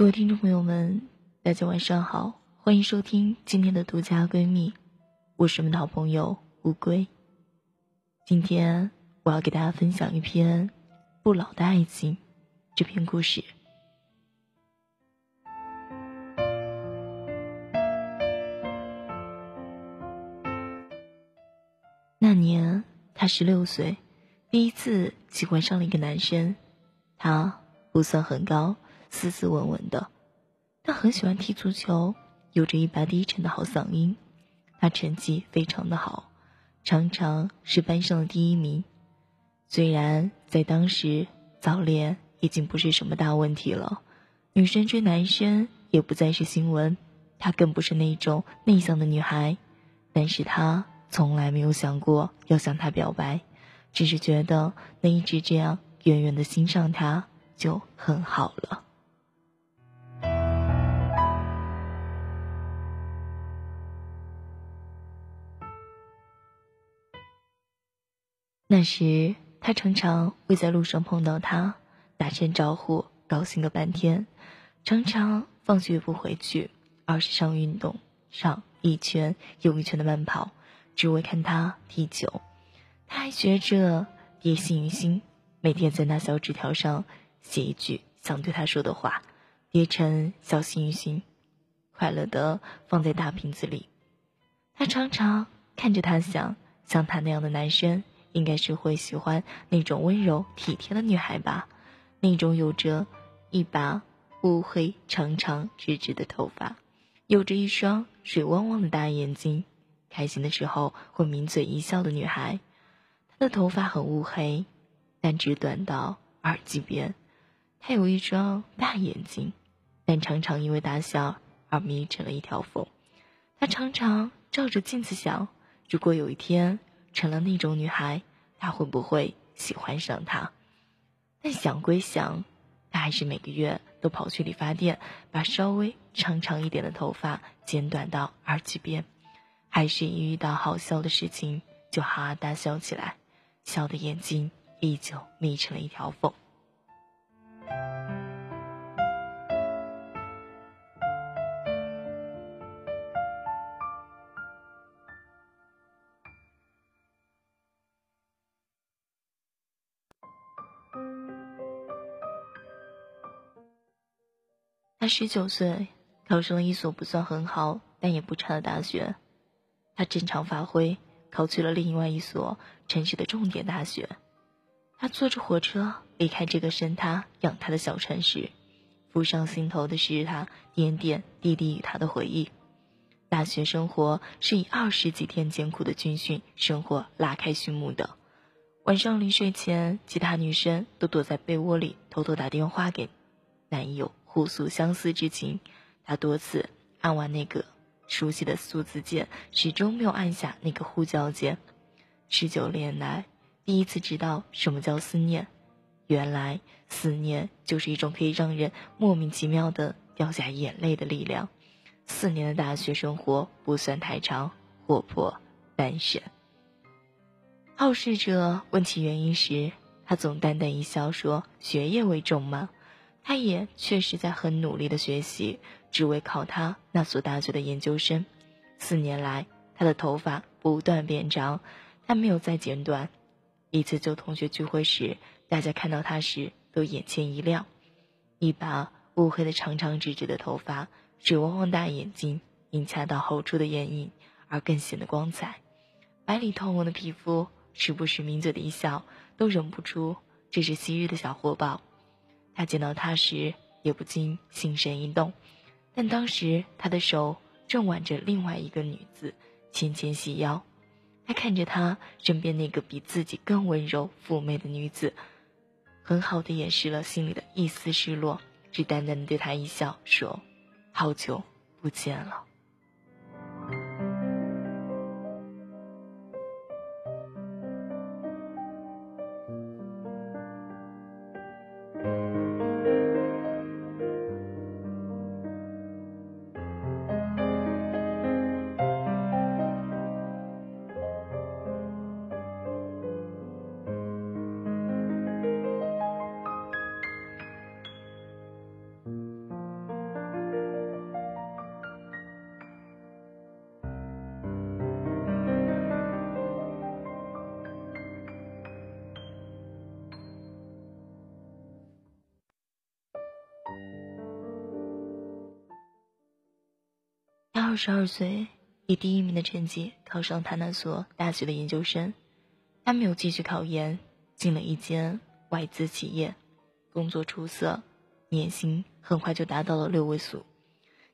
各位听众朋友们，大家晚上好，欢迎收听今天的独家闺蜜，我是你们的好朋友乌龟。今天我要给大家分享一篇《不老的爱情》这篇故事。那年他十六岁，第一次喜欢上了一个男生，他不算很高。斯斯文文的，他很喜欢踢足球，有着一把低沉的好嗓音。他成绩非常的好，常常是班上的第一名。虽然在当时早恋已经不是什么大问题了，女生追男生也不再是新闻。她更不是那种内向的女孩，但是她从来没有想过要向他表白，只是觉得能一直这样远远的欣赏他就很好了。那时，他常常会在路上碰到他，打声招呼，高兴个半天。常常放学不回去，而是上运动，上一圈又一圈的慢跑，只为看他踢球。他还学着叠幸运星，每天在那小纸条上写一句想对他说的话，叠成小幸运星，快乐的放在大瓶子里。他常常看着他，想像他那样的男生。应该是会喜欢那种温柔体贴的女孩吧，那种有着一把乌黑长长直直的头发，有着一双水汪汪的大眼睛，开心的时候会抿嘴一笑的女孩。她的头发很乌黑，但只短到耳际边。她有一双大眼睛，但常常因为大笑而眯成了一条缝。她常常照着镜子想，如果有一天。成了那种女孩，他会不会喜欢上他？但想归想，他还是每个月都跑去理发店，把稍微长长一点的头发剪短到耳际边，还是一遇到好笑的事情就哈哈大笑起来，笑的眼睛依旧眯成了一条缝。他十九岁，考上了一所不算很好但也不差的大学。他正常发挥，考去了另外一所城市的重点大学。他坐着火车离开这个生他养他的小城市，浮上心头的是他点点滴滴与他的回忆。大学生活是以二十几天艰苦的军训生活拉开序幕的。晚上临睡前，其他女生都躲在被窝里偷偷打电话给男友。互诉相思之情，他多次按完那个熟悉的数字键，始终没有按下那个呼叫键。十九年来，第一次知道什么叫思念。原来，思念就是一种可以让人莫名其妙的掉下眼泪的力量。四年的大学生活不算太长，活泼单身。好事者问起原因时，他总淡淡一笑说：“学业为重吗？”他也确实在很努力的学习，只为考他那所大学的研究生。四年来，他的头发不断变长，他没有再剪短。一次旧同学聚会时，大家看到他时都眼前一亮。一把乌黑的长长直直的头发，水汪汪大眼睛，因恰到好处的眼影而更显得光彩。白里透红的皮肤，时不时抿嘴的一笑，都忍不住这是昔日的小活宝。他见到他时，也不禁心神一动，但当时他的手正挽着另外一个女子，纤纤细腰。他看着他身边那个比自己更温柔妩媚的女子，很好的掩饰了心里的一丝失落，只淡淡的对他一笑，说：“好久不见了。”二十二岁，以第一名的成绩考上他那所大学的研究生。他没有继续考研，进了一间外资企业，工作出色，年薪很快就达到了六位数。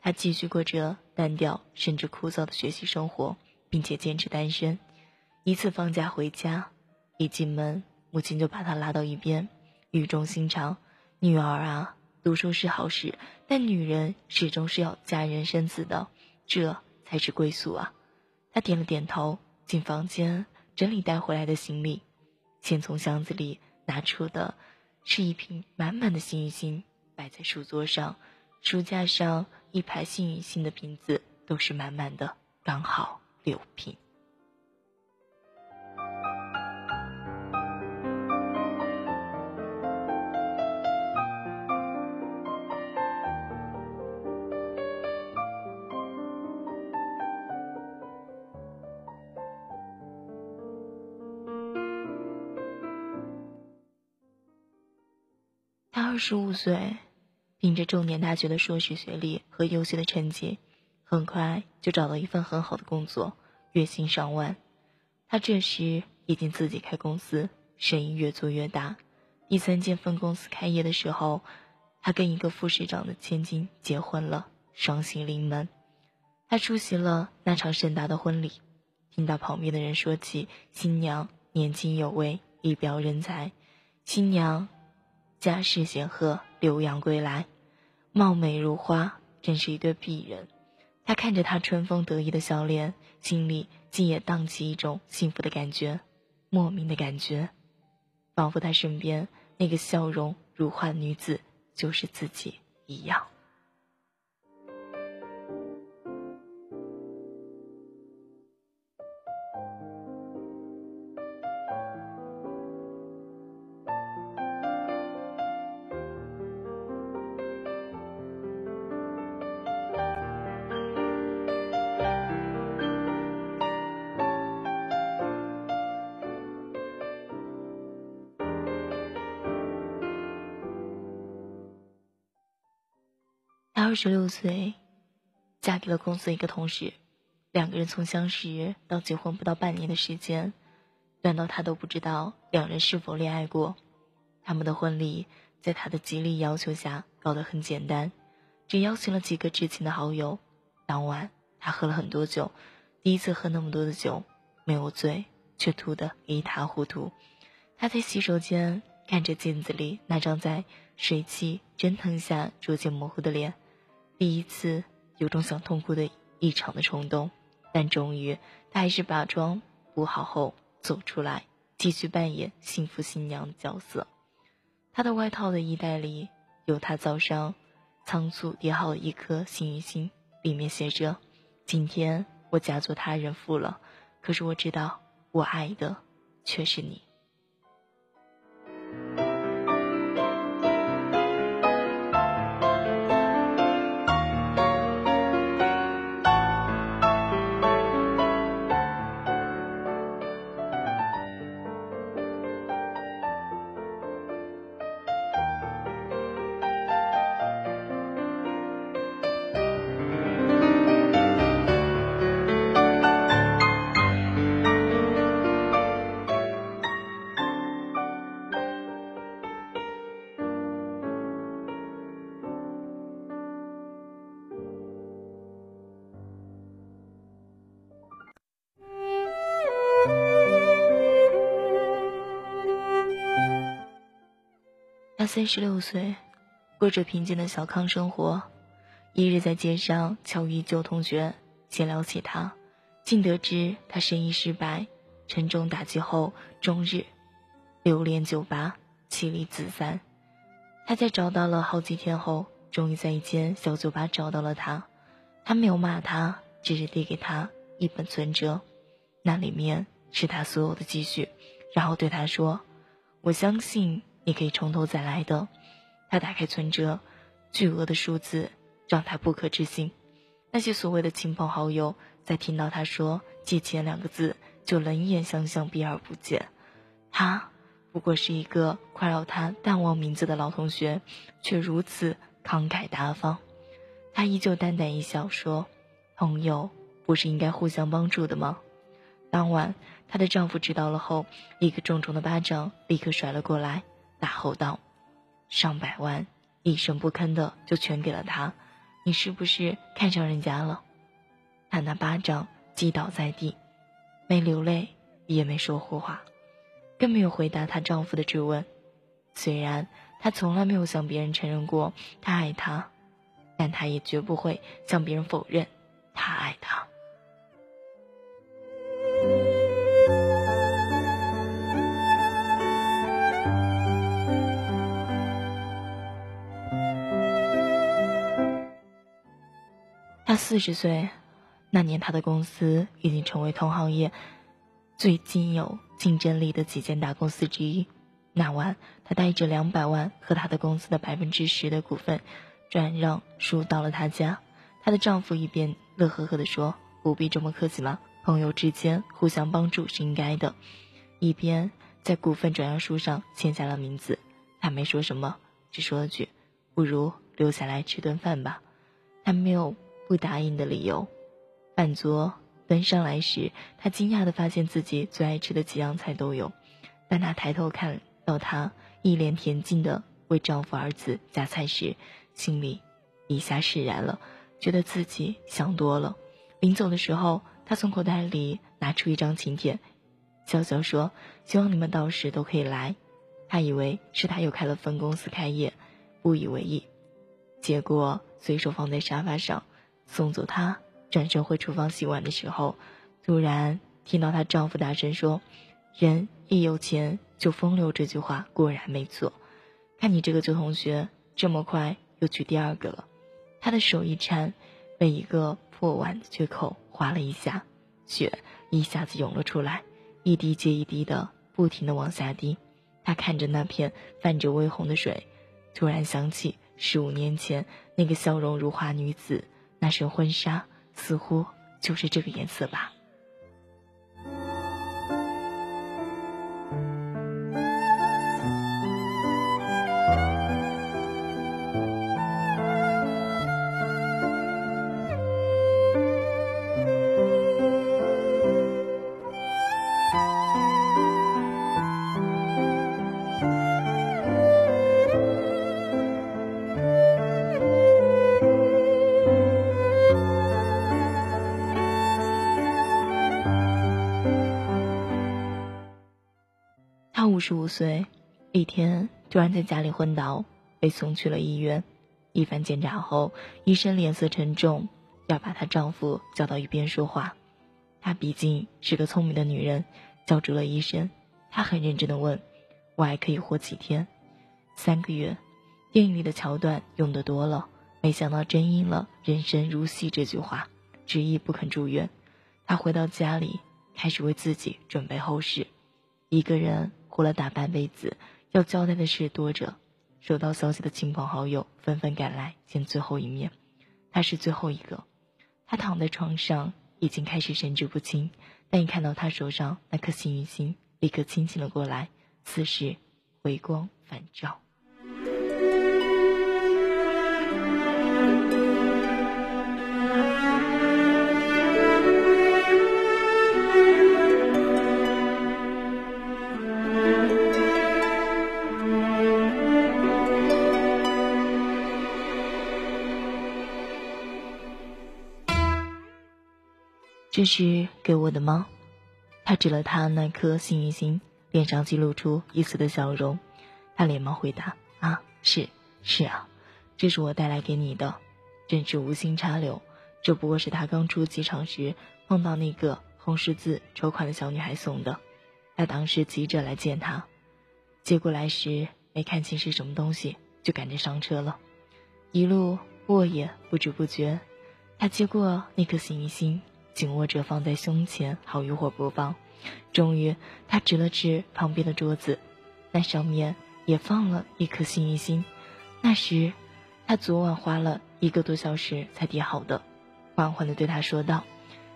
他继续过着单调甚至枯燥的学习生活，并且坚持单身。一次放假回家，一进门，母亲就把他拉到一边，语重心长：“女儿啊，读书是好事，但女人始终是要嫁人生子的，这才是归宿啊。”他点了点头，进房间整理带回来的行李，先从箱子里拿出的，是一瓶满满的幸运星，摆在书桌上。书架上一排幸运星的瓶子都是满满的，刚好六瓶。十五岁。凭着重点大学的硕士学历和优秀的成绩，很快就找到一份很好的工作，月薪上万。他这时已经自己开公司，生意越做越大。第三间分公司开业的时候，他跟一个副市长的千金结婚了，双喜临门。他出席了那场盛大的婚礼，听到旁边的人说起新娘年轻有为，一表人才，新娘家世显赫。留洋归来，貌美如花，真是一对璧人。他看着她春风得意的笑脸，心里竟也荡起一种幸福的感觉，莫名的感觉，仿佛他身边那个笑容如花的女子就是自己一样。二十六岁，嫁给了公司一个同事，两个人从相识到结婚不到半年的时间，短到他都不知道两人是否恋爱过。他们的婚礼在他的极力要求下搞得很简单，只邀请了几个知情的好友。当晚他喝了很多酒，第一次喝那么多的酒，没有醉，却吐得一塌糊涂。他在洗手间看着镜子里那张在水汽蒸腾下逐渐模糊的脸。第一次有种想痛哭的异常的冲动，但终于他还是把妆补好后走出来，继续扮演幸福新娘的角色。他的外套的衣袋里有他早上仓促叠好的一颗幸运星，里面写着：“今天我嫁作他人妇了，可是我知道我爱的却是你。”三十六岁，过着平静的小康生活。一日在街上巧遇旧同学，闲聊起他，竟得知他生意失败，沉重打击后，终日流连酒吧，妻离子散。他在找到了好几天后，终于在一间小酒吧找到了他。他没有骂他，只是递给他一本存折，那里面是他所有的积蓄，然后对他说：“我相信。”你可以从头再来的。他打开存折，巨额的数字让他不可置信。那些所谓的亲朋好友，在听到他说“借钱”两个字，就冷眼相向，避而不见。他不过是一个快要他淡忘名字的老同学，却如此慷慨大方。他依旧淡淡一笑说：“朋友不是应该互相帮助的吗？当晚，她的丈夫知道了后，一个重重的巴掌立刻甩了过来，大吼道：“上百万，一声不吭的就全给了他，你是不是看上人家了？”她那巴掌击倒在地，没流泪，也没说胡话，更没有回答她丈夫的质问。虽然她从来没有向别人承认过她爱他，但她也绝不会向别人否认她爱他。他四十岁那年，他的公司已经成为同行业最具有竞争力的几间大公司之一。那晚，他带着两百万和他的公司的百分之十的股份转让书到了他家。她的丈夫一边乐呵呵地说：“不必这么客气嘛，朋友之间互相帮助是应该的。”一边在股份转让书上签下了名字。他没说什么，只说了句：“不如留下来吃顿饭吧。”他没有。不答应的理由。饭桌端上来时，她惊讶地发现自己最爱吃的几样菜都有。当她抬头看到他一脸恬静地为丈夫儿子夹菜时，心里一下释然了，觉得自己想多了。临走的时候，她从口袋里拿出一张请帖，笑笑说：“希望你们到时都可以来。”她以为是他又开了分公司开业，不以为意，结果随手放在沙发上。送走她，转身回厨房洗碗的时候，突然听到她丈夫大声说：“人一有钱就风流。”这句话果然没错。看你这个旧同学，这么快又娶第二个了。她的手一颤，被一个破碗的缺口划了一下，血一下子涌了出来，一滴接一滴的不停的往下滴。她看着那片泛着微红的水，突然想起十五年前那个笑容如花女子。那身婚纱似乎就是这个颜色吧。十五岁，一天突然在家里昏倒，被送去了医院。一番检查后，医生脸色沉重，要把她丈夫叫到一边说话。她毕竟是个聪明的女人，叫住了医生。她很认真的问：“我还可以活几天？三个月？”电影里的桥段用的多了，没想到真应了“人生如戏”这句话，执意不肯住院。她回到家里，开始为自己准备后事，一个人。活了大半辈子，要交代的事多着。收到消息的亲朋好友纷纷赶来见最后一面，他是最后一个。他躺在床上，已经开始神志不清，但一看到他手上那颗幸运星，立刻清醒了过来，此时回光返照。这是给我的吗？他指了他那颗幸运星，脸上记露出一丝的笑容。他连忙回答：“啊，是，是啊，这是我带来给你的，真是无心插柳。这不过是他刚出机场时碰到那个红十字筹款的小女孩送的。他当时急着来见她，接过来时没看清是什么东西，就赶着上车了。一路握也不知不觉，他接过那颗幸运星。”紧握着放在胸前，好一会儿不放。终于，他指了指旁边的桌子，那上面也放了一颗幸运星。那时，他昨晚花了一个多小时才叠好的。缓缓地对他说道：“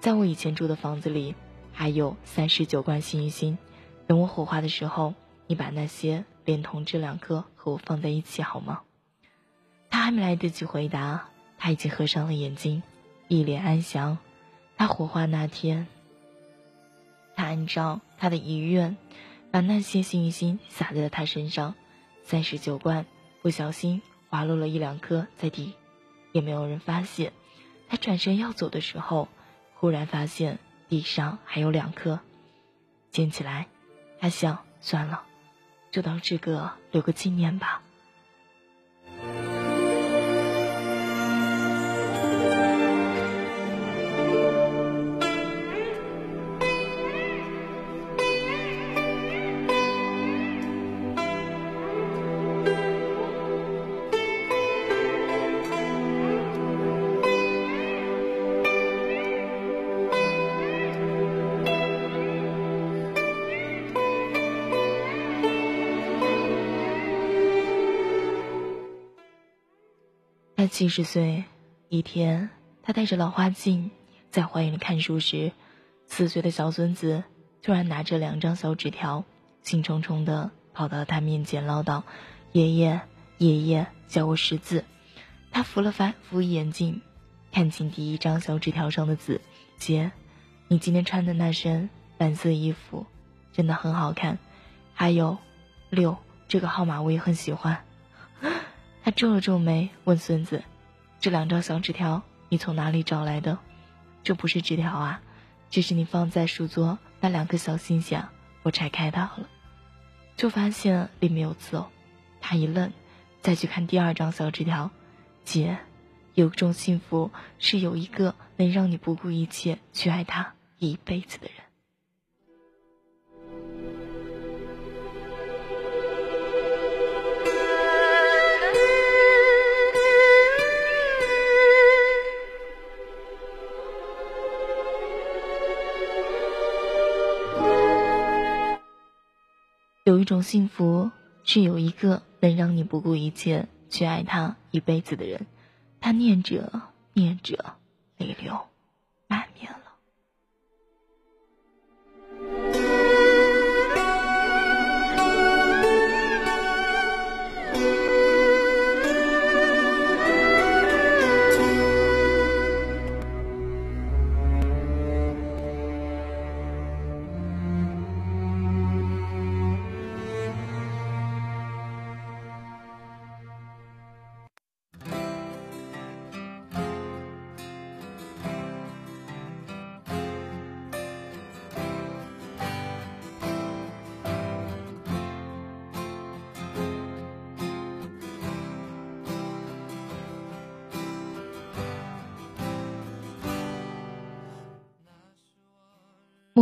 在我以前住的房子里，还有三十九罐幸运星。等我火化的时候，你把那些连同这两颗和我放在一起好吗？”他还没来得及回答，他已经合上了眼睛。一脸安详。他火化那天，他按照他的遗愿，把那些幸运星撒在了他身上。三十九罐，不小心滑落了一两颗在地，也没有人发现。他转身要走的时候，忽然发现地上还有两颗，捡起来，他想算了，就当这个留个纪念吧。七十岁一天，他戴着老花镜在花园里看书时，四岁的小孙子突然拿着两张小纸条，兴冲冲地跑到他面前唠叨：“爷爷，爷爷，教我识字。”他扶了翻扶眼镜，看清第一张小纸条上的字：“姐，你今天穿的那身蓝色衣服真的很好看，还有六这个号码我也很喜欢。”他皱了皱眉，问孙子：“这两张小纸条你从哪里找来的？这不是纸条啊，这是你放在书桌那两颗小心下，我拆开它了，就发现里面有字哦。”他一愣，再去看第二张小纸条：“姐，有种幸福是有一个能让你不顾一切去爱他一辈子的人。”有一种幸福，是有一个能让你不顾一切去爱他一辈子的人。他念着念着，泪流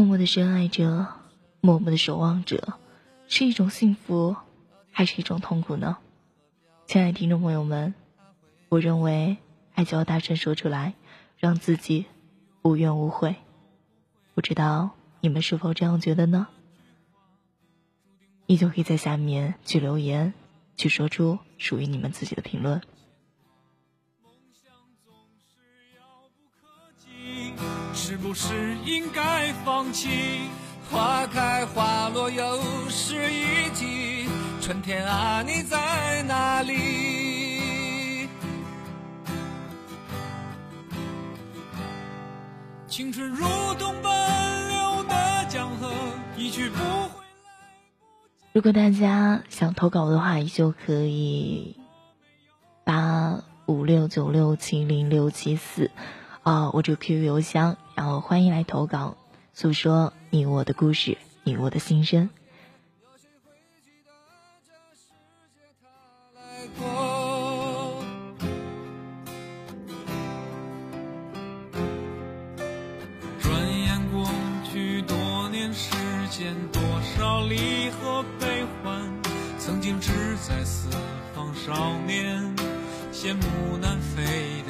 默默的深爱着，默默的守望着，是一种幸福，还是一种痛苦呢？亲爱的听众朋友们，我认为爱就要大声说出来，让自己无怨无悔。不知道你们是否这样觉得呢？依旧可以在下面去留言，去说出属于你们自己的评论。不是应该放弃？花开花落又是一季，春天啊，你在哪里？青春如同奔流的江河，一去不回来。如果大家想投稿的话，依旧可以八五六九六七零六七四。啊，我这个 QQ 邮箱，然后欢迎来投稿，诉说你我的故事，你我的心声。转眼过去多年时间，多少离合悲欢，曾经志在四方少年，羡慕南飞的。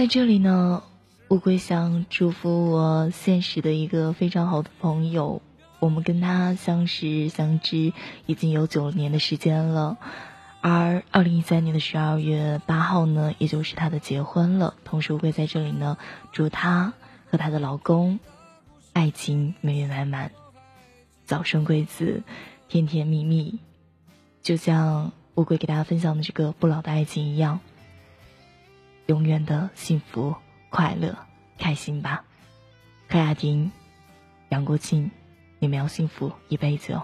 在这里呢，乌龟想祝福我现实的一个非常好的朋友，我们跟他相识相知已经有九年的时间了，而二零一三年的十二月八号呢，也就是他的结婚了。同时，乌龟在这里呢，祝他和他的老公爱情圆圆满满，早生贵子，甜甜蜜蜜，就像乌龟给大家分享的这个不老的爱情一样。永远的幸福、快乐、开心吧，柯雅婷、杨国庆，你们要幸福一辈子哦。